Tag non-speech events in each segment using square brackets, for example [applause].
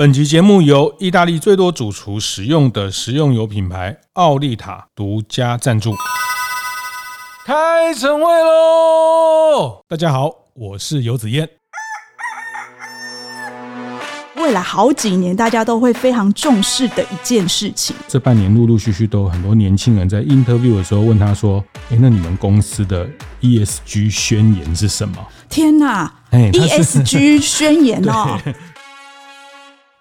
本集节目由意大利最多主厨使用的食用油品牌奥利塔独家赞助。开晨会喽！大家好，我是游子燕。未来好几年，大家都会非常重视的一件事情。这半年陆陆续续都有很多年轻人在 interview 的时候问他说：“诶，那你们公司的 ESG 宣言是什么？”天哪！ESG 宣言哦。[laughs]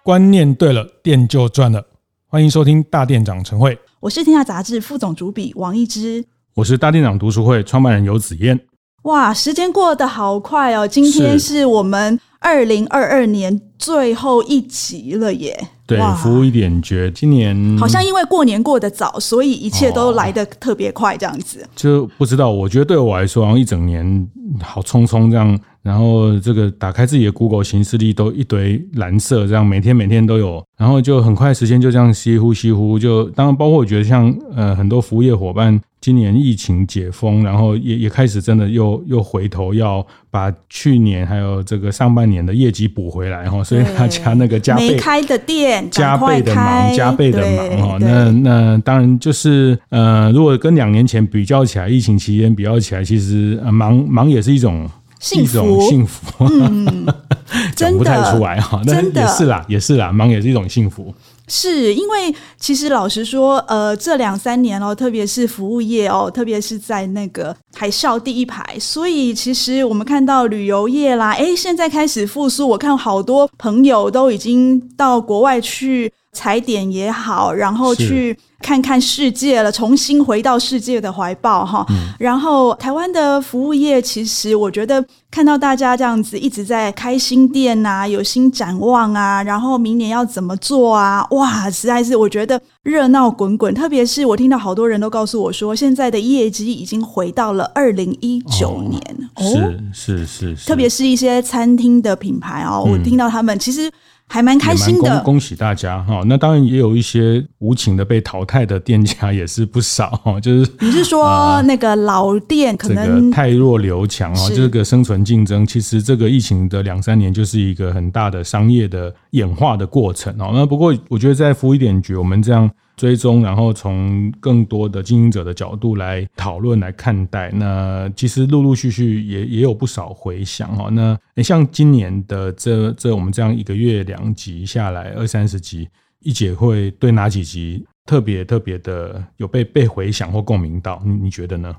观念对了，店就赚了。欢迎收听大店长晨会，我是天下杂志副总主笔王一之，我是大店长读书会创办人游子燕。哇，时间过得好快哦！今天是我们二零二二年最后一集了耶。对，服务一点绝，今年好像因为过年过得早，所以一切都来得特别快，这样子。就不知道，我觉得对我来说，好像一整年好匆匆这样。然后这个打开自己的 Google 行事历都一堆蓝色，这样每天每天都有，然后就很快时间就这样稀乎稀乎。就当然包括我觉得像呃很多服务业伙伴，今年疫情解封，然后也也开始真的又又回头要把去年还有这个上半年的业绩补回来哈，所以大家那个加倍开的店加倍的忙，加倍的忙哈。那那当然就是呃，如果跟两年前比较起来，疫情期间比较起来，其实呃忙忙也是一种。幸福，幸福，嗯，[laughs] 讲不太出来哈，但也是啦，也是啦，忙也是一种幸福。是因为其实老实说，呃，这两三年哦，特别是服务业哦，特别是在那个海啸第一排，所以其实我们看到旅游业啦，哎，现在开始复苏，我看好多朋友都已经到国外去。踩点也好，然后去看看世界了，重新回到世界的怀抱哈。嗯、然后台湾的服务业，其实我觉得看到大家这样子一直在开新店啊，有新展望啊，然后明年要怎么做啊？哇，实在是我觉得热闹滚滚。特别是我听到好多人都告诉我说，现在的业绩已经回到了二零一九年。哦，是是是，是，特别是一些餐厅的品牌哦，我听到他们其实。还蛮开心的，恭喜大家哈！那当然也有一些无情的被淘汰的店家也是不少哈。[laughs] 就是你是说那个老店可能太弱留强啊？这个生存竞争，其实这个疫情的两三年就是一个很大的商业的演化的过程哦。那不过我觉得在服务一点局，我们这样。追踪，然后从更多的经营者的角度来讨论、来看待。那其实陆陆续续也也有不少回响哈。那像今年的这这我们这样一个月两集下来二三十集，一姐会对哪几集特别特别的有被被回响或共鸣到？你你觉得呢？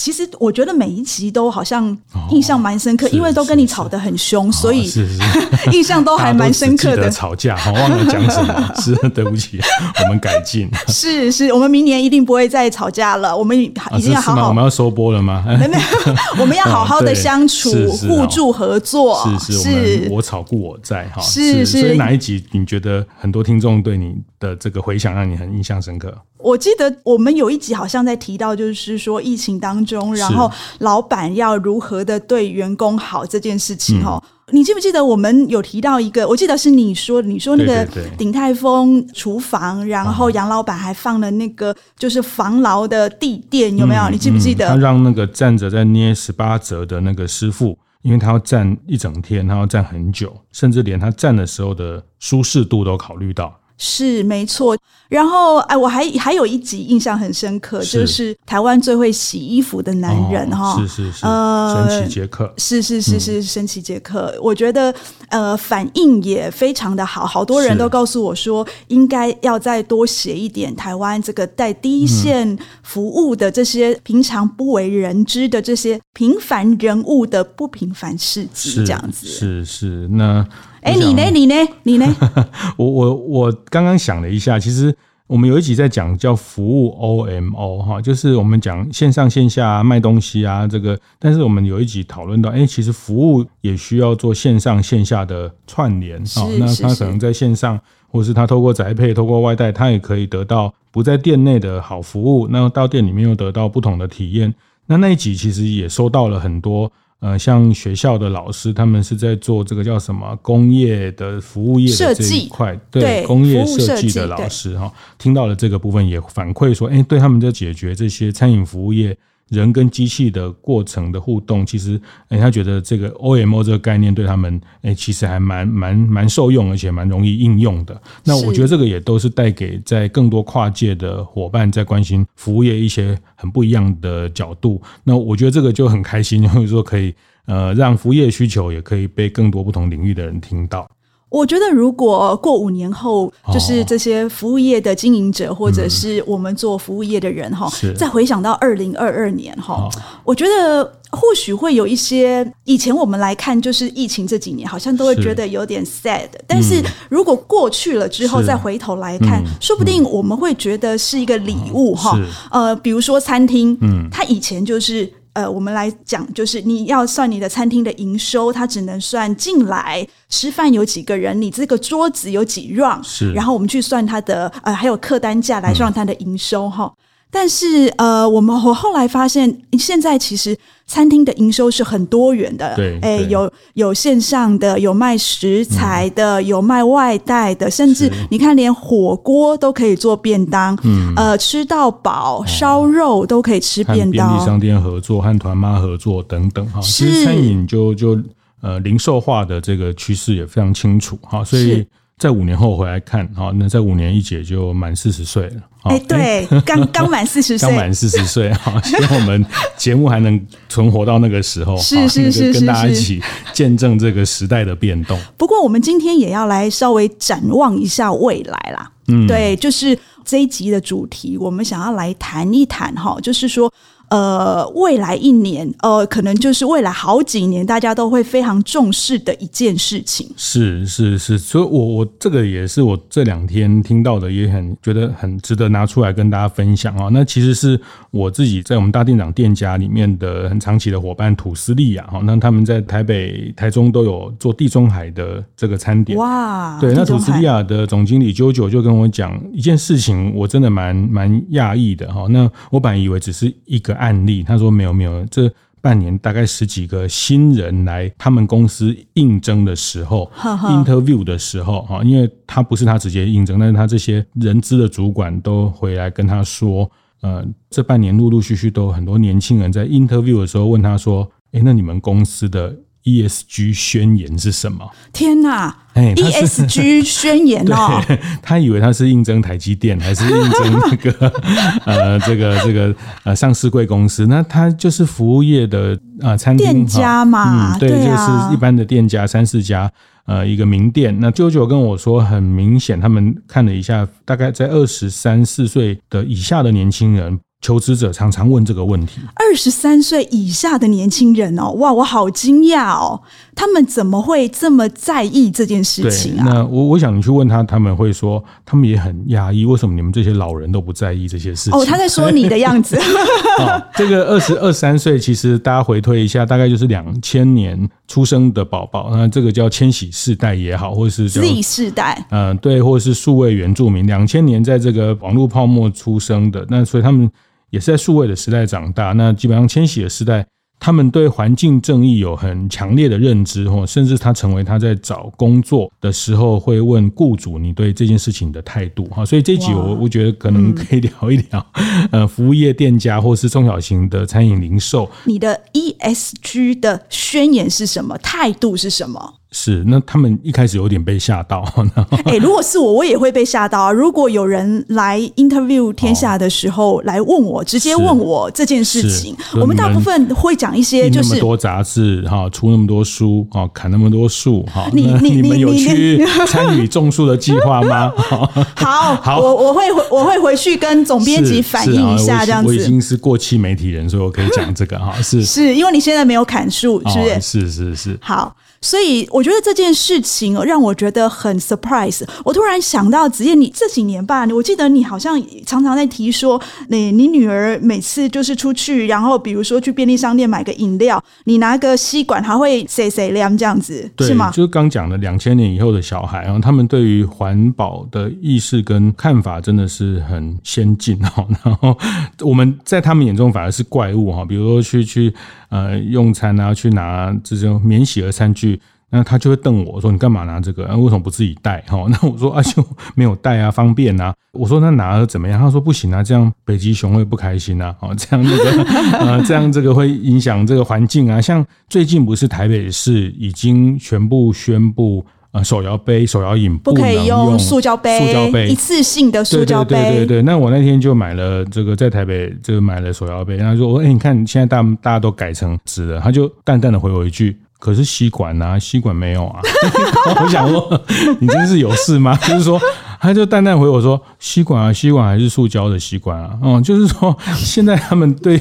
其实我觉得每一集都好像印象蛮深刻，因为都跟你吵得很凶，所以 [laughs] 印象都还蛮深刻的。[laughs] 吵架，好忘了讲什么，[laughs] 是对不起，我们改进。是是，我们明年一定不会再吵架了。我们已经要好好，我们要收播了吗？没没有，我们要好好的相处，互助合作。是是，我吵故我在哈。是是，所以哪一集你觉得很多听众对你的这个回响让你很印象深刻？我记得我们有一集好像在提到，就是说疫情当中，然后老板要如何的对员工好这件事情哈。你记不记得我们有提到一个？我记得是你说，你说那个鼎泰丰厨房，然后杨老板还放了那个就是防牢的地垫，有没有？你记不记得？他让那个站着在捏十八折的那个师傅，因为他要站一整天，他要站很久，甚至连他站的时候的舒适度都考虑到。是没错，然后哎，我还还有一集印象很深刻，是。就是台湾最会洗衣服的男人哈、哦，是是是，呃，神奇杰克，是是是是神奇杰克，我觉得呃反应也非常的好，好多人都告诉我说，应该要再多写一点台湾这个在第一线服务的这些平常不为人知的这些平凡人物的不平凡事迹，这样子，是是，是。那。哎，你呢？你呢？你呢？[laughs] 我我我刚刚想了一下，其实我们有一集在讲叫服务 OMO 哈，就是我们讲线上线下卖东西啊，这个。但是我们有一集讨论到，哎，其实服务也需要做线上线下的串联啊。那他可能在线上，或是他透过宅配、透过外带，他也可以得到不在店内的好服务，那到店里面又得到不同的体验。那那一集其实也收到了很多。呃，像学校的老师，他们是在做这个叫什么工业的服务业的这一块，对，对工业设计的老师哈，听到了这个部分也反馈说，哎，对他们在解决这些餐饮服务业人跟机器的过程的互动，其实哎、欸，他觉得这个 OMO 这个概念对他们哎、欸，其实还蛮蛮蛮受用，而且蛮容易应用的。那我觉得这个也都是带给在更多跨界的伙伴在关心服务业一些很不一样的角度。那我觉得这个就很开心，就是说可以呃让服务业需求也可以被更多不同领域的人听到。我觉得，如果过五年后，就是这些服务业的经营者，或者是我们做服务业的人哈，再回想到二零二二年哈，我觉得或许会有一些以前我们来看，就是疫情这几年，好像都会觉得有点 sad。但是如果过去了之后，再回头来看，说不定我们会觉得是一个礼物哈。呃，比如说餐厅，嗯，它以前就是。呃，我们来讲，就是你要算你的餐厅的营收，它只能算进来吃饭有几个人，你这个桌子有几 round，是，然后我们去算它的呃，还有客单价来算它的营收哈。嗯但是，呃，我们我后来发现，现在其实餐厅的营收是很多元的。对，哎，有有线上的，有卖食材的，嗯、有卖外带的，甚至你看，连火锅都可以做便当。嗯，呃，吃到饱，烧肉都可以吃便当。便利商店合作，和团妈合作等等哈。其实餐饮就就呃零售化的这个趋势也非常清楚哈，所以。在五年后回来看，好，那在五年一姐就满四十岁了。哎，对，[laughs] 刚刚满四十岁，刚满四十岁，好，希望我们节目还能存活到那个时候，是是是是，跟大家一起见证这个时代的变动。不过，我们今天也要来稍微展望一下未来啦。嗯，对，就是这一集的主题，我们想要来谈一谈哈，就是说。呃，未来一年，呃，可能就是未来好几年，大家都会非常重视的一件事情。是是是，所以我我这个也是我这两天听到的，也很觉得很值得拿出来跟大家分享啊。那其实是我自己在我们大店长店家里面的很长期的伙伴土司利亚哈，那他们在台北、台中都有做地中海的这个餐点。哇，对，那土司利亚的总经理 JoJo 就跟我讲一件事情，我真的蛮蛮讶异的哈。那我本来以为只是一个。案例，他说没有没有，这半年大概十几个新人来他们公司应征的时候呵呵，interview 的时候哈，因为他不是他直接应征，但是他这些人资的主管都回来跟他说，呃，这半年陆陆续续都有很多年轻人在 interview 的时候问他说，哎，那你们公司的 ESG 宣言是什么？天哪！哎，ESG [laughs] 宣言哦，他以为他是应征台积电，还是应征那个 [laughs] 呃，这个这个呃上市贵公司？那他就是服务业的啊、呃，餐厅店家嘛，嗯，对，就是一般的店家三四家呃一个名店。那舅舅跟我说，很明显，他们看了一下，大概在二十三四岁的以下的年轻人。求职者常常问这个问题：二十三岁以下的年轻人哦，哇，我好惊讶哦，他们怎么会这么在意这件事情啊？那我我想你去问他，他们会说，他们也很压抑，为什么你们这些老人都不在意这些事情？哦，他在说你的样子。[laughs] [laughs] 哦、这个二十二三岁，其实大家回推一下，大概就是两千年出生的宝宝，那这个叫千禧世代也好，或者是 Z 世代，嗯、呃，对，或者是数位原住民，两千年在这个网络泡沫出生的，那所以他们。也是在数位的时代长大，那基本上千禧的时代，他们对环境正义有很强烈的认知，或甚至他成为他在找工作的时候会问雇主你对这件事情的态度哈，所以这一集我我觉得可能可以聊一聊，[laughs] 呃，服务业店家或是中小型的餐饮零售，你的 ESG 的宣言是什么？态度是什么？是，那他们一开始有点被吓到。[laughs] 哎、欸，如果是我，我也会被吓到啊！如果有人来 interview 天下的时候来问我，直接问我这件事情，我们大部分会讲一些，就是那么多杂志哈，出那么多书哈，砍那么多树哈，[laughs] 你你你们有去参与种树的计划吗？[laughs] 好，好，我我会我会回去跟总编辑反映一下，这样子。我已经是过气媒体人，所以我可以讲这个哈，是是因为你现在没有砍树，是不是？是是是，好。所以我觉得这件事情让我觉得很 surprise。我突然想到，子燕，你这几年吧，我记得你好像常常在提说，你你女儿每次就是出去，然后比如说去便利商店买个饮料，你拿个吸管，还会塞塞亮这样子，对，是吗？就是刚讲的两千年以后的小孩啊，他们对于环保的意识跟看法真的是很先进哦。然后我们在他们眼中反而是怪物哈，比如说去去。呃，用餐啊，去拿这种免洗的餐具，那他就会瞪我说：“你干嘛拿这个？啊、为什么不自己带？”哈，[laughs] 那我说：“啊，就没有带啊，方便啊。”我说：“那拿了怎么样？”他说：“不行啊，这样北极熊会不开心啊。哦，这样那个 [laughs] 呃，这样这个会影响这个环境啊。像最近不是台北市已经全部宣布。啊，手摇杯、手摇饮不可以用塑胶杯，塑胶杯一次性的塑胶杯。对对对对，那我那天就买了这个，在台北就买了手摇杯。然后说，哎、欸，你看现在大大家都改成纸了。他就淡淡的回我一句：“可是吸管啊，[laughs] 吸管没有啊。[laughs] ”我想说，[laughs] 你真是有事吗？就是说。他就淡淡回我说：“吸管啊，吸管还是塑胶的吸管啊。”嗯，就是说，现在他们对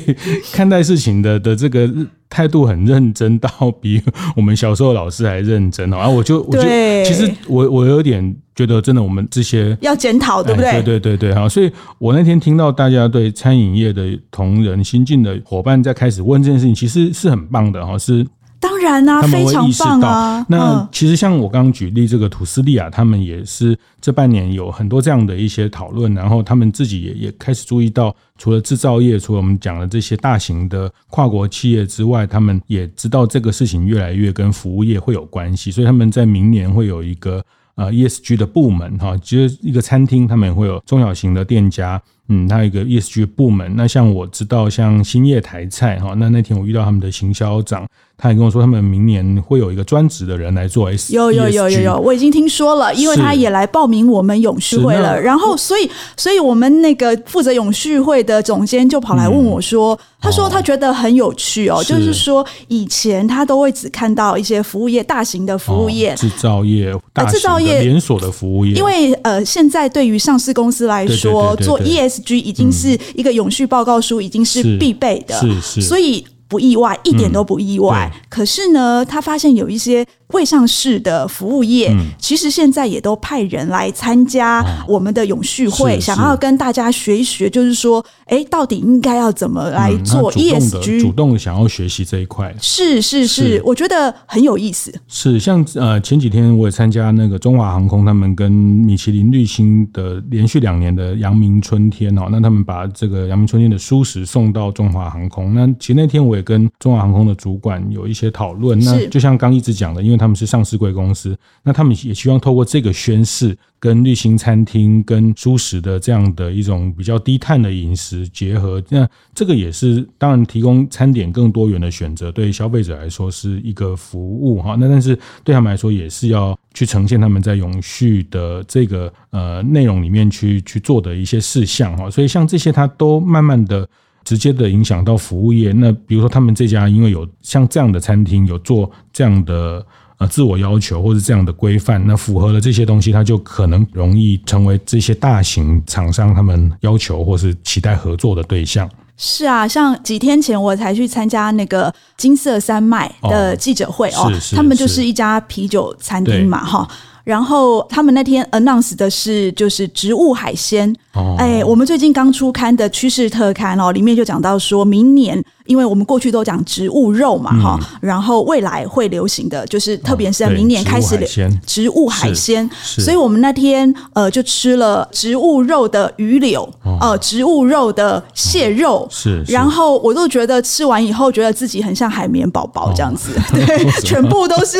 看待事情的的这个态度很认真，到比我们小时候老师还认真哦。然后我就，我就，其实我我有点觉得，真的，我们这些要检讨，对不对？对对对对，好。所以我那天听到大家对餐饮业的同仁、新进的伙伴在开始问这件事情，其实是很棒的哈，是。当然啊，非常棒啊！那其实像我刚刚举例这个土斯利亚，他们也是这半年有很多这样的一些讨论，然后他们自己也也开始注意到，除了制造业，除了我们讲的这些大型的跨国企业之外，他们也知道这个事情越来越跟服务业会有关系，所以他们在明年会有一个呃 ESG 的部门哈，其实一个餐厅，他们也会有中小型的店家。嗯，他有一个 ESG 部门。那像我知道，像兴业台菜哈，那那天我遇到他们的行销长，他也跟我说，他们明年会有一个专职的人来做 S。有有有有有，我已经听说了，因为他也来报名我们永续会了。然后，所以，所以我们那个负责永续会的总监就跑来问我说，嗯、他说他觉得很有趣哦，是就是说以前他都会只看到一些服务业、大型的服务业、制造业、大制造业连锁的服务业，因为呃，现在对于上市公司来说，做 ES 已经是一个永续报告书，已经是。必备的，是是，所以不意外，一点都不意外。可是呢，他发现有一些。未上市的服务业，嗯、其实现在也都派人来参加我们的永续会，哦、想要跟大家学一学，就是说，哎，到底应该要怎么来做 ESG？、嗯、主动想要学习这一块，是是是，是我觉得很有意思。是像呃前几天我也参加那个中华航空，他们跟米其林绿星的连续两年的阳明春天哦，那他们把这个阳明春天的蔬食送到中华航空。那其实那天我也跟中华航空的主管有一些讨论。那就像刚一直讲的，因为他们是上市贵公司，那他们也希望透过这个宣示，跟绿星餐厅、跟蔬食的这样的一种比较低碳的饮食结合，那这个也是当然提供餐点更多元的选择，对消费者来说是一个服务哈。那但是对他们来说，也是要去呈现他们在永续的这个呃内容里面去去做的一些事项哈。所以像这些，它都慢慢的。直接的影响到服务业。那比如说，他们这家因为有像这样的餐厅，有做这样的呃自我要求，或者这样的规范，那符合了这些东西，它就可能容易成为这些大型厂商他们要求或是期待合作的对象。是啊，像几天前我才去参加那个金色山脉的记者会哦，他们就是一家啤酒餐厅嘛，哈。然后他们那天 announce 的是就是植物海鲜，哎，我们最近刚出刊的趋势特刊哦，里面就讲到说明年。因为我们过去都讲植物肉嘛，哈、嗯，然后未来会流行的就是，特别是在明年开始植物海鲜，所以我们那天呃就吃了植物肉的鱼柳，哦、呃，植物肉的蟹肉，是，是，然后我都觉得吃完以后觉得自己很像海绵宝宝这样子，[laughs] 哦、对，全部都是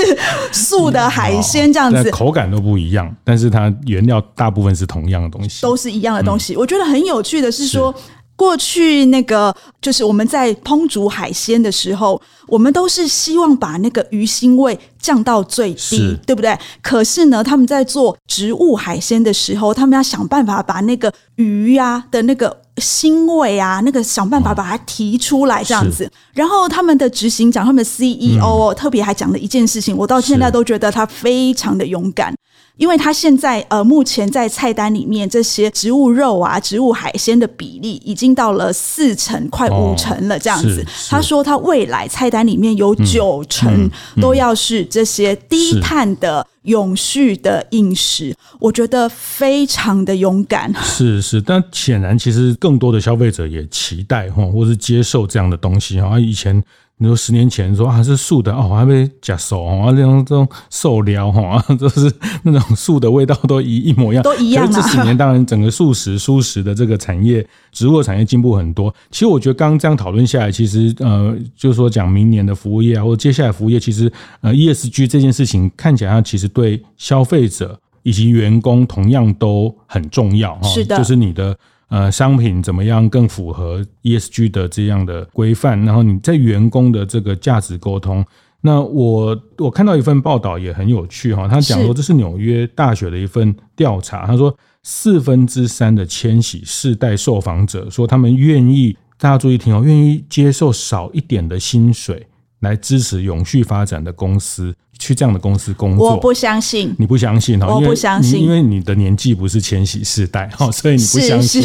素的海鲜 [laughs] 这样子，口感都不一样，但是它原料大部分是同样的东西，都是一样的东西。嗯、我觉得很有趣的是说。过去那个就是我们在烹煮海鲜的时候，我们都是希望把那个鱼腥味降到最低，对不对？可是呢，他们在做植物海鲜的时候，他们要想办法把那个鱼呀的那个腥味啊，那个想办法把它提出来，这样子。然后他们的执行长，他们的 CEO 哦特别还讲了一件事情，我到现在都觉得他非常的勇敢。因为他现在呃，目前在菜单里面这些植物肉啊、植物海鲜的比例已经到了四成，快五成了这样子。他说他未来菜单里面有九成都要是这些低碳的永续的饮食，我觉得非常的勇敢。是是，但显然其实更多的消费者也期待哈，或是接受这样的东西哈。以前。你说十年前说啊是素的哦，还被假手啊，这种这种瘦料哈，[laughs] 就是那种素的味道都一一模一样，都一样。这几年当然整个素食、蔬食的这个产业，植物产业进步很多。其实我觉得刚刚这样讨论下来，其实呃，就是说讲明年的服务业啊，或者接下来服务业，其实呃 ESG 这件事情看起来它其实对消费者以及员工同样都很重要哈。是的，就是你的。呃，商品怎么样更符合 ESG 的这样的规范？然后你在员工的这个价值沟通，那我我看到一份报道也很有趣哈，他讲说这是纽约大学的一份调查，他说四分之三的千禧世代受访者说他们愿意，大家注意听哦，愿意接受少一点的薪水来支持永续发展的公司。去这样的公司工作，我不相信。你不相信哈？我不相信，因为你的年纪不是千禧世代哈，所以你不相信。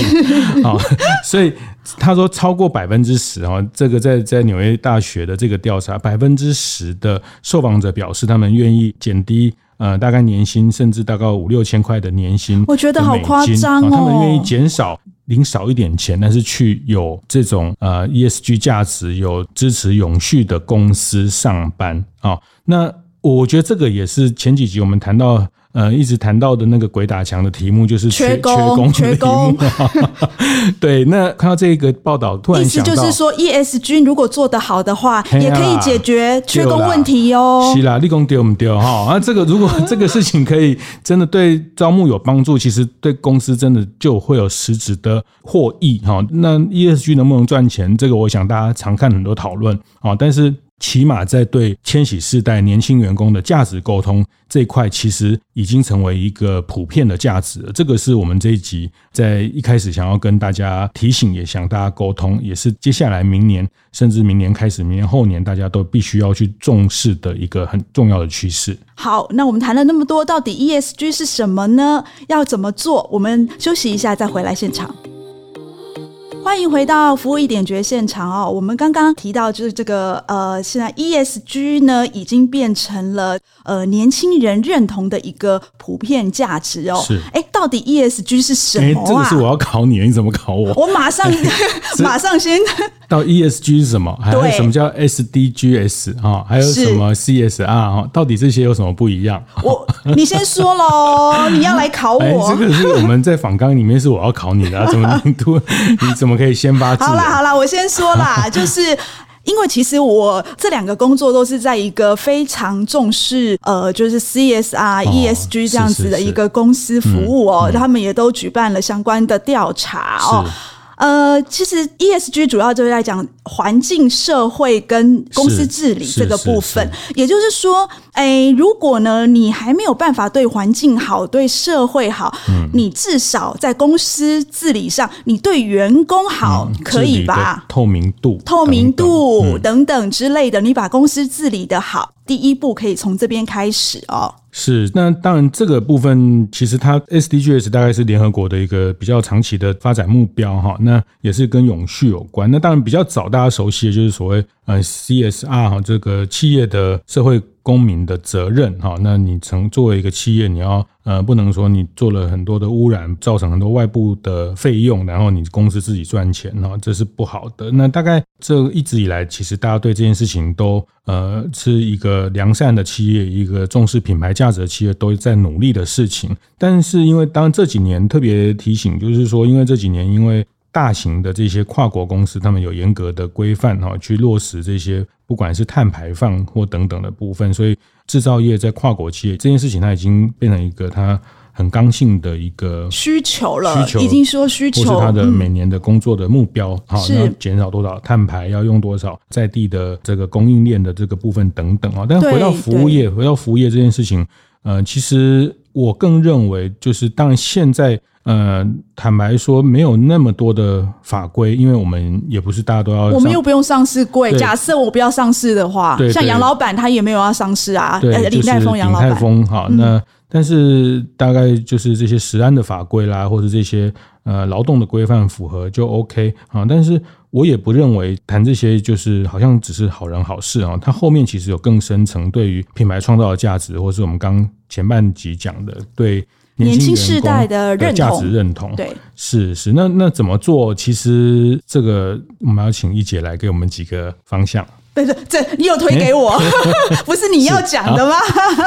啊，[laughs] 所以他说超过百分之十哈，这个在在纽约大学的这个调查，百分之十的受访者表示他们愿意减低呃大概年薪，甚至大概五六千块的年薪。我觉得好夸张哦，他们愿意减少领少一点钱，但是去有这种呃 ESG 价值、有支持永续的公司上班啊。那我觉得这个也是前几集我们谈到，呃，一直谈到的那个鬼打墙的题目，就是缺工缺工。[laughs] 对，那看到这个报道，突然意思就是说，ESG 如果做得好的话，也可以解决缺工问题哦。是啦，立功丢我们丢哈。那 [laughs] 这个如果这个事情可以真的对招募有帮助，其实对公司真的就会有实质的获益哈。那 ESG 能不能赚钱？这个我想大家常看很多讨论啊，但是。起码在对千禧世代年轻员工的价值沟通这一块，其实已经成为一个普遍的价值了。这个是我们这一集在一开始想要跟大家提醒，也想大家沟通，也是接下来明年甚至明年开始，明年后年大家都必须要去重视的一个很重要的趋势。好，那我们谈了那么多，到底 ESG 是什么呢？要怎么做？我们休息一下，再回来现场。欢迎回到服务一点绝现场哦。我们刚刚提到，就是这个呃，现在 ESG 呢已经变成了呃年轻人认同的一个普遍价值哦。是，哎，到底 ESG 是什么啊？这个是我要考你，你怎么考我？我马上 [laughs] 马上先到 ESG 是什么？还有什么叫 SDGs 啊？还有什么 CSR 啊？到底这些有什么不一样？我你先说喽，[laughs] 你要来考我？这个是我们在访纲里面是我要考你的，怎么你突？[laughs] 你怎么？可以先发制人。好啦好啦，我先说啦，[laughs] 就是因为其实我这两个工作都是在一个非常重视呃，就是 CSR、ESG 这样子的一个公司服务哦，他们也都举办了相关的调查哦。呃，其实 ESG 主要就是在讲环境、社会跟公司治理这个部分。也就是说，哎，如果呢你还没有办法对环境好、对社会好，嗯，你至少在公司治理上，你对员工好，嗯，可以吧？透明度、透明度等等之类的，你把公司治理的好，第一步可以从这边开始哦。是，那当然这个部分其实它 SDGs 大概是联合国的一个比较长期的发展目标哈，那也是跟永续有关。那当然比较早大家熟悉的就是所谓呃 CSR 哈，这个企业的社会。公民的责任哈，那你曾作为一个企业，你要呃不能说你做了很多的污染，造成很多外部的费用，然后你公司自己赚钱哈，这是不好的。那大概这一直以来，其实大家对这件事情都呃是一个良善的企业，一个重视品牌价值的企业都在努力的事情。但是因为当这几年特别提醒，就是说因为这几年因为。大型的这些跨国公司，他们有严格的规范哈，去落实这些不管是碳排放或等等的部分，所以制造业在跨国企业这件事情，它已经变成一个它很刚性的一个需求了，需求已经说需求，或是它的每年的工作的目标，好，要减少多少碳排，要用多少在地的这个供应链的这个部分等等啊。但回到服务业，回到服务业这件事情，呃，其实我更认为就是，当然现在。呃，坦白说，没有那么多的法规，因为我们也不是大家都要。我们又不用上市柜。假设我不要上市的话，像杨老板他也没有要上市啊。对，李泰峰杨老板。李泰丰好，那但是大概就是这些食安的法规啦，或者这些呃劳动的规范符合就 OK 啊。但是我也不认为谈这些就是好像只是好人好事啊。它后面其实有更深层对于品牌创造的价值，或是我们刚前半集讲的对。年轻世代的认同，价值认同，对，是是，那那怎么做？其实这个我们要请一姐来给我们几个方向。对对，这你有推给我，欸、[laughs] 不是你要讲的吗？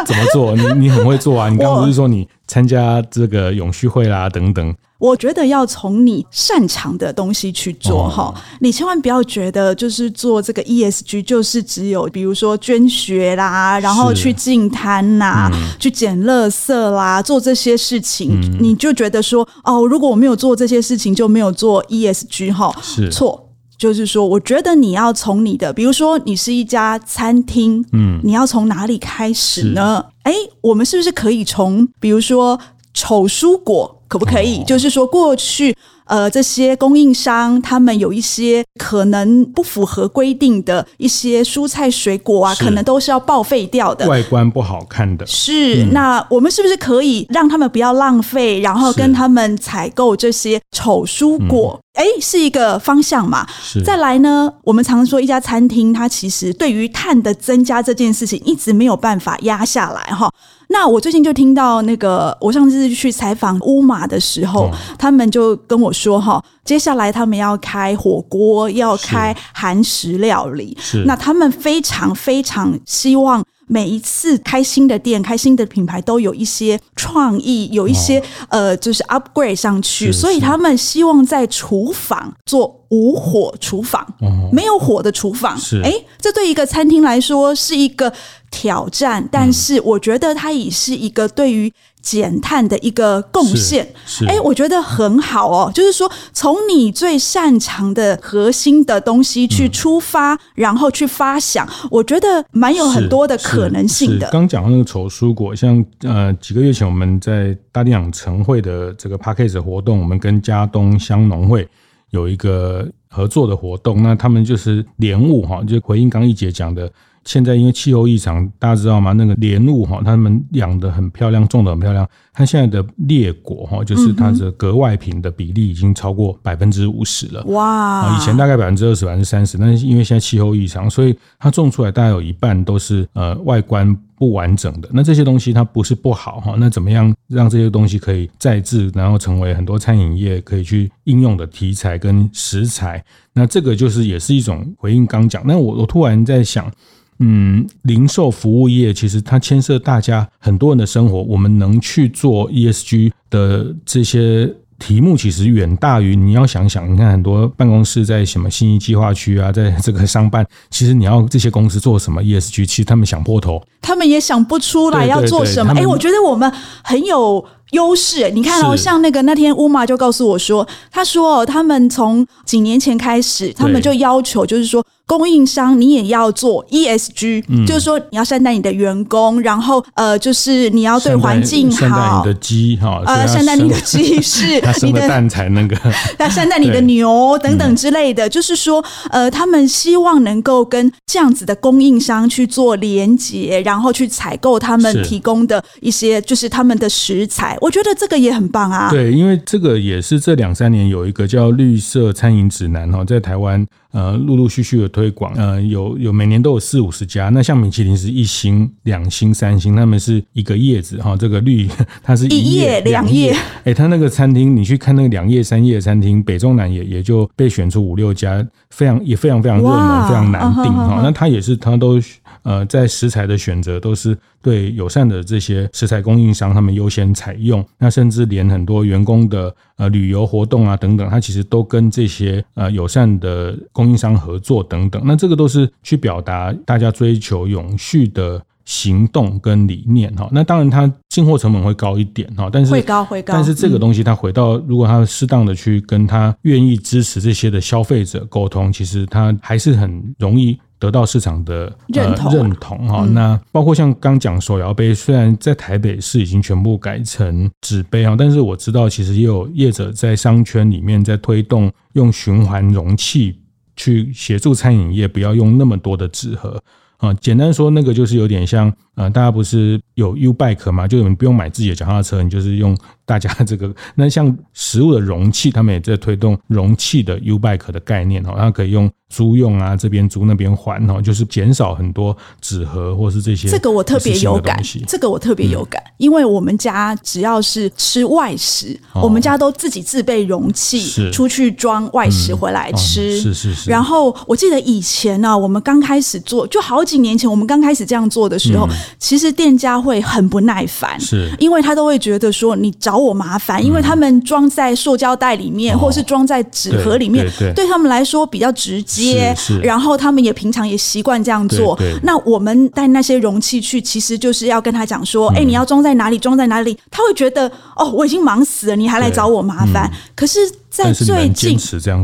怎么做？你你很会做啊！你刚刚不是说你参加这个永续会啦等等？我觉得要从你擅长的东西去做哈，哦、你千万不要觉得就是做这个 ESG 就是只有比如说捐血啦，然后去净滩呐，嗯、去捡垃圾啦，做这些事情，嗯、你就觉得说哦，如果我没有做这些事情，就没有做 ESG 哈，是错，就是说，我觉得你要从你的，比如说你是一家餐厅，嗯，你要从哪里开始呢？哎，我们是不是可以从比如说丑蔬果？可不可以？哦、就是说，过去呃，这些供应商他们有一些可能不符合规定的一些蔬菜水果啊，可能都是要报废掉的，外观不好看的。是，嗯、那我们是不是可以让他们不要浪费，然后跟他们采购这些丑蔬果？哎、嗯，是一个方向嘛？再来呢，我们常说一家餐厅，它其实对于碳的增加这件事情，一直没有办法压下来哈。那我最近就听到那个，我上次去采访乌马的时候，哦、他们就跟我说哈，接下来他们要开火锅，要开韩食料理，是。那他们非常非常希望。每一次开新的店、开新的品牌，都有一些创意，有一些、哦、呃，就是 upgrade 上去，所以他们希望在厨房做无火厨房，哦、没有火的厨房。是，哎，这对一个餐厅来说是一个挑战，但是我觉得它也是一个对于。减碳的一个贡献，哎，我觉得很好哦。就是说，从你最擅长的核心的东西去出发，嗯、然后去发想，我觉得蛮有很多的可能性的。刚讲到那个丑蔬果，像呃几个月前我们在大地养成会的这个 p a c k a g e 活动，我们跟家东乡农会有一个合作的活动，那他们就是莲雾哈，就回应刚一姐讲的。现在因为气候异常，大家知道吗？那个莲雾哈，他们养的很漂亮，种的很漂亮。它现在的裂果哈，就是它的格外品的比例已经超过百分之五十了。哇！以前大概百分之二十、百分之三十，但是因为现在气候异常，所以它种出来大概有一半都是呃外观不完整的。那这些东西它不是不好哈，那怎么样让这些东西可以再制，然后成为很多餐饮业可以去应用的题材跟食材？那这个就是也是一种回应刚讲。那我我突然在想。嗯，零售服务业其实它牵涉大家很多人的生活，我们能去做 ESG 的这些题目，其实远大于你要想想。你看很多办公室在什么信义计划区啊，在这个商办，其实你要这些公司做什么 ESG，其实他们想破头，他们也想不出来要做什么。哎，我觉得我们很有优势。你看哦，像那个那天乌马就告诉我说，他说哦，他们从几年前开始，他们就要求就是说。供应商，你也要做 ESG，、嗯、就是说你要善待你的员工，然后呃，就是你要对环境好，善待你的鸡哈，[laughs] 呃，[laughs] 善待你的鸡是它生的蛋才那个，要善待你的牛等等之类的，嗯、就是说呃，他们希望能够跟这样子的供应商去做连接，然后去采购他们提供的一些就是他们的食材，我觉得这个也很棒啊。对，因为这个也是这两三年有一个叫绿色餐饮指南哈，在台湾。呃，陆陆续续的推广，呃，有有每年都有四五十家。那像米其林是一星、两星、三星，他们是一个叶子哈，这个绿 [laughs] 它是一叶两叶。哎，他那个餐厅，你去看那个两叶、三叶餐厅，北中南也也就被选出五六家，非常也非常非常热门，非常难订哈。Uh. 那他也是，他都呃在食材的选择都是对友善的这些食材供应商，他们优先采用。那甚至连很多员工的呃旅游活动啊等等，他其实都跟这些呃友善的供供应商合作等等，那这个都是去表达大家追求永续的行动跟理念哈。那当然，它进货成本会高一点哈，但是会高会高。但是这个东西它回到，如果它适当的去跟他愿意支持这些的消费者沟通，其实它还是很容易得到市场的认同认同哈。那包括像刚讲手摇杯，虽然在台北市已经全部改成纸杯啊，但是我知道其实也有业者在商圈里面在推动用循环容器。去协助餐饮业不要用那么多的纸盒啊，简单说，那个就是有点像呃，大家不是有 U Bike 吗？就你不用买自己的脚踏车，你就是用。大家 [laughs] 这个那像食物的容器，他们也在推动容器的 U Bike 的概念哦，它可以用租用啊，这边租那边还哦，就是减少很多纸盒或是这些。这个我特别有感，这个我特别有感，因为我们家只要是吃外食，我们家都自己自备容器，出去装外食回来吃。是是是。然后我记得以前呢，我们刚开始做，就好几年前我们刚开始这样做的时候，其实店家会很不耐烦，是因为他都会觉得说你找。我麻烦，因为他们装在塑胶袋里面，或是装在纸盒里面，对他们来说比较直接。然后他们也平常也习惯这样做。那我们带那些容器去，其实就是要跟他讲说：“哎，你要装在哪里？装在哪里？”他会觉得：“哦，我已经忙死了，你还来找我麻烦。”可是。在最近，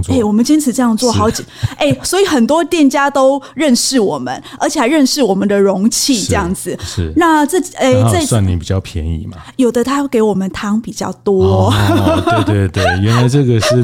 哎，我们坚持这样做好几，[laughs] 哎，所以很多店家都认识我们，而且还认识我们的容器这样子。是，那这哎，这算你比较便宜嘛？有的他会给我们汤比较多。对对对，原来这个是。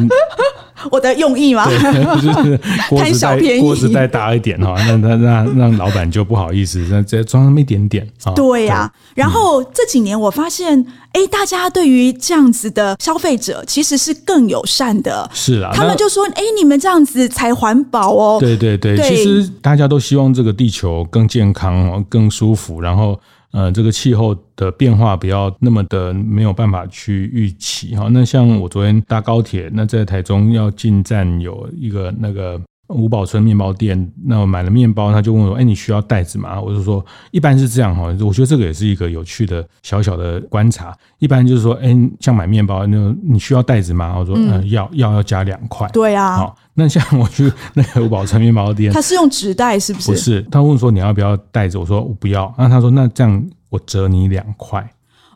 [laughs] 我的用意吗？对，[laughs] 就是 [laughs] 锅子带锅子带大一点哈，那那那让老板就不好意思，那再装那么一点点啊。对呀，然后这几年我发现，哎，大家对于这样子的消费者其实是更友善的。是啊，他们就说，哎，你们这样子才环保哦。对对对，其实大家都希望这个地球更健康哦，更舒服，然后。呃，这个气候的变化不要那么的没有办法去预期哈。那像我昨天搭高铁，那在台中要进站有一个那个五宝村面包店，那我买了面包，他就问我，哎，你需要袋子吗？我就说一般是这样哈。我觉得这个也是一个有趣的小小的观察。一般就是说，哎，像买面包，那你需要袋子吗？我说，嗯，呃、要要要加两块。对啊。好，那像我去那个五宝城面包店，他是用纸袋是不是？不是，他问说你要不要袋子？我说我不要。那他说那这样我折你两块。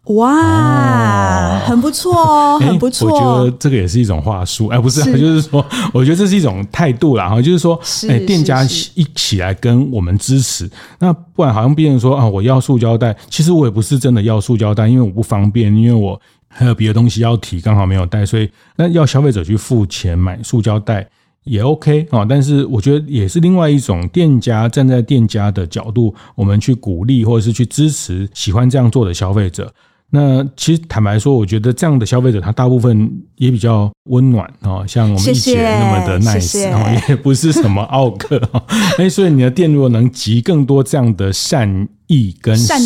哇，很不错哦，[laughs] 很不错。我觉得这个也是一种话术，哎，不是，就是说，我觉得这是一种态度啦，哈，就是说，哎，店家一起来跟我们支持，那不然好像别人说啊，我要塑胶袋，其实我也不是真的要塑胶袋，因为我不方便，因为我还有别的东西要提，刚好没有带，所以那要消费者去付钱买塑胶袋也 OK 啊，但是我觉得也是另外一种店家站在店家的角度，我们去鼓励或者是去支持喜欢这样做的消费者。那其实坦白说，我觉得这样的消费者他大部分也比较温暖啊，像我们一姐那么的 nice，然后也不是什么奥客啊。哎，所以你的店如果能集更多这样的善意跟善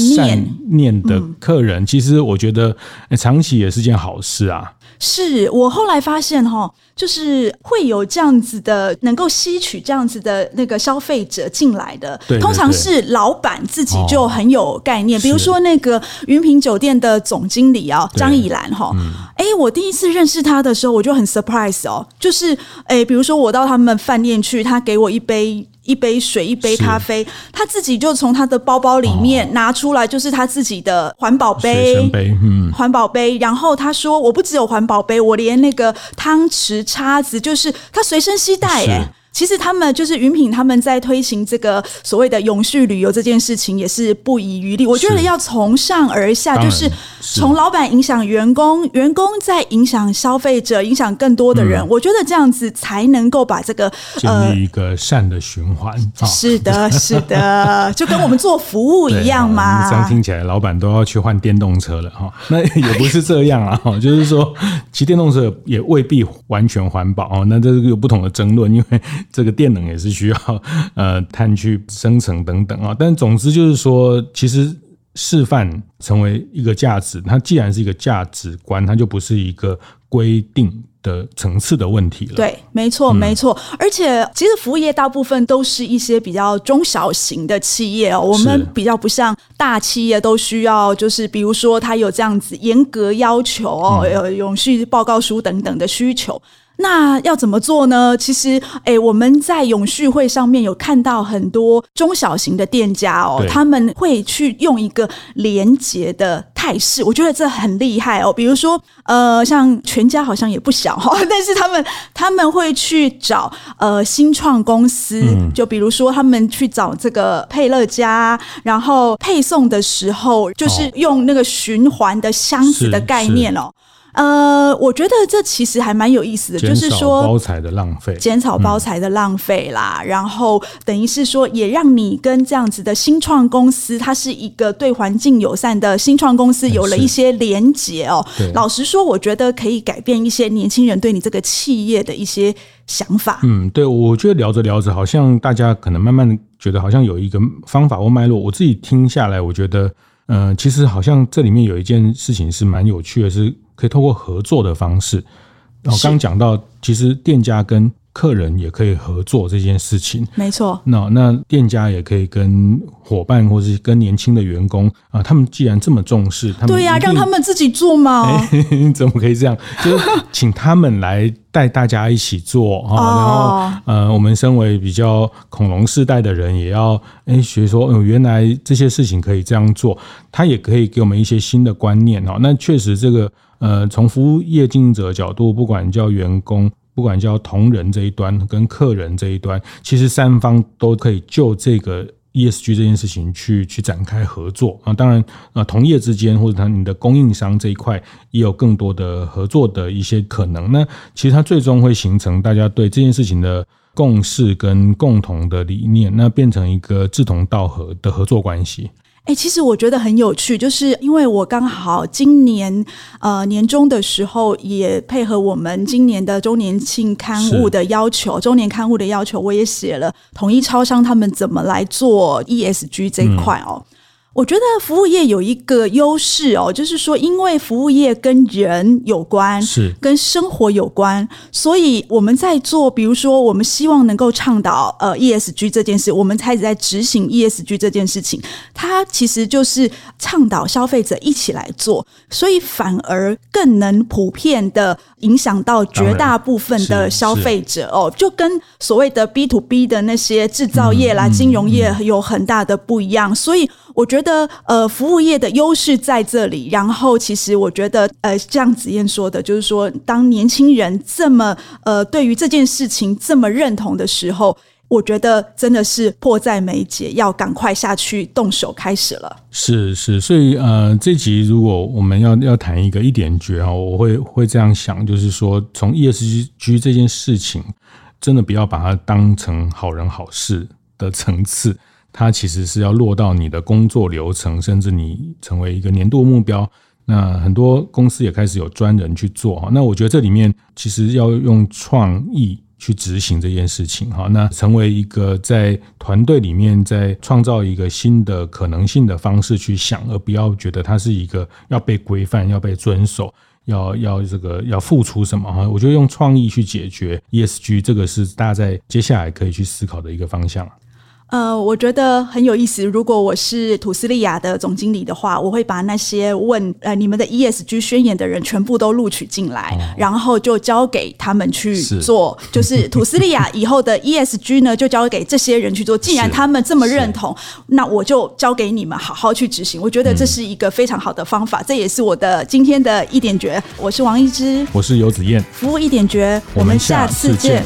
念的客人，其实我觉得长期也是件好事啊。是我后来发现哈，就是会有这样子的，能够吸取这样子的那个消费者进来的，对对对，通常是老板自己就很有概念。哦、比如说那个云品酒店的总经理啊，张以兰哈，哎、嗯，我第一次认识他的时候，我就很 surprise 哦，就是哎，比如说我到他们饭店去，他给我一杯。一杯水，一杯咖啡，他自己就从他的包包里面拿出来，就是他自己的环保杯，嗯，环保杯。然后他说：“我不只有环保杯，我连那个汤匙、叉子，就是它随身携带。”哎。其实他们就是云品，他们在推行这个所谓的永续旅游这件事情，也是不遗余力。我觉得要从上而下，就是从老板影响员工，员工再影响消费者，影响更多的人。嗯、我觉得这样子才能够把这个建立一个善的循环。呃、是的，是的，[laughs] 就跟我们做服务一样嘛。这样听起来，老板都要去换电动车了哈。[laughs] 那也不是这样啊，就是说骑电动车也未必完全环保哦。那这个有不同的争论，因为。这个电能也是需要 [laughs] 呃碳去生成等等啊，但总之就是说，其实示范成为一个价值，它既然是一个价值观，它就不是一个规定的层次的问题了。对，没错，没错。而且，其实服务业大部分都是一些比较中小型的企业哦，我们比较不像大企业，都需要就是比如说它有这样子严格要求哦，有永续报告书等等的需求。那要怎么做呢？其实，哎，我们在永续会上面有看到很多中小型的店家哦，他们会去用一个连结的态势，我觉得这很厉害哦。比如说，呃，像全家好像也不小哈，[laughs] 但是他们他们会去找呃新创公司，就比如说他们去找这个佩乐家，然后配送的时候就是用那个循环的箱子的概念哦。呃，我觉得这其实还蛮有意思的，就是说包材的浪费，减少包材的浪费啦。嗯、然后等于是说，也让你跟这样子的新创公司，它是一个对环境友善的新创公司，有了一些连结哦。老实说，我觉得可以改变一些年轻人对你这个企业的一些想法。嗯，对，我觉得聊着聊着，好像大家可能慢慢的觉得好像有一个方法或脉络。我自己听下来，我觉得，嗯、呃，其实好像这里面有一件事情是蛮有趣的，是。可以透过合作的方式，然后刚讲到，其实店家跟客人也可以合作这件事情，没错。那那店家也可以跟伙伴或是跟年轻的员工啊，他们既然这么重视，他们对呀、啊，让他们自己做嘛。欸，[laughs] 怎么可以这样？[laughs] 就是请他们来带大家一起做啊。然后呃，我们身为比较恐龙世代的人，也要哎学说，哦，原来这些事情可以这样做。他也可以给我们一些新的观念哦。那确实这个。呃，从服务业经营者的角度，不管叫员工，不管叫同仁这一端跟客人这一端，其实三方都可以就这个 ESG 这件事情去去展开合作啊。当然，呃，同业之间或者他你的供应商这一块也有更多的合作的一些可能。那其实它最终会形成大家对这件事情的共识跟共同的理念，那变成一个志同道合的合作关系。哎、欸，其实我觉得很有趣，就是因为我刚好今年呃年终的时候，也配合我们今年的周年庆刊物的要求，周年刊物的要求，我也写了统一超商他们怎么来做 ESG 这一块哦。嗯我觉得服务业有一个优势哦，就是说，因为服务业跟人有关，是。跟生活有关，所以我们在做，比如说，我们希望能够倡导呃 ESG 这件事，我们开始在执行 ESG 这件事情，它其实就是倡导消费者一起来做，所以反而更能普遍的影响到绝大部分的消费者哦，就跟所谓的 B to B 的那些制造业啦、嗯、金融业有很大的不一样，所以我觉得。呃，服务业的优势在这里。然后，其实我觉得，呃，像子燕说的，就是说，当年轻人这么呃，对于这件事情这么认同的时候，我觉得真的是迫在眉睫，要赶快下去动手开始了。是是，所以呃，这集如果我们要要谈一个一点诀啊，我会会这样想，就是说，从 ESG 这件事情，真的不要把它当成好人好事的层次。它其实是要落到你的工作流程，甚至你成为一个年度目标。那很多公司也开始有专人去做哈。那我觉得这里面其实要用创意去执行这件事情哈。那成为一个在团队里面在创造一个新的可能性的方式去想，而不要觉得它是一个要被规范、要被遵守、要要这个要付出什么哈。我觉得用创意去解决 ESG 这个是大家在接下来可以去思考的一个方向。呃，我觉得很有意思。如果我是吐斯利亚的总经理的话，我会把那些问呃你们的 ESG 宣言的人全部都录取进来，哦，然后就交给他们去做。是就是吐斯利亚以后的 ESG 呢，就交给这些人去做。既然他们这么认同，那我就交给你们好好去执行。我觉得这是一个非常好的方法，嗯，这也是我的今天的一点诀。我是王一之，我是游子燕，服务一点诀，我们下次见。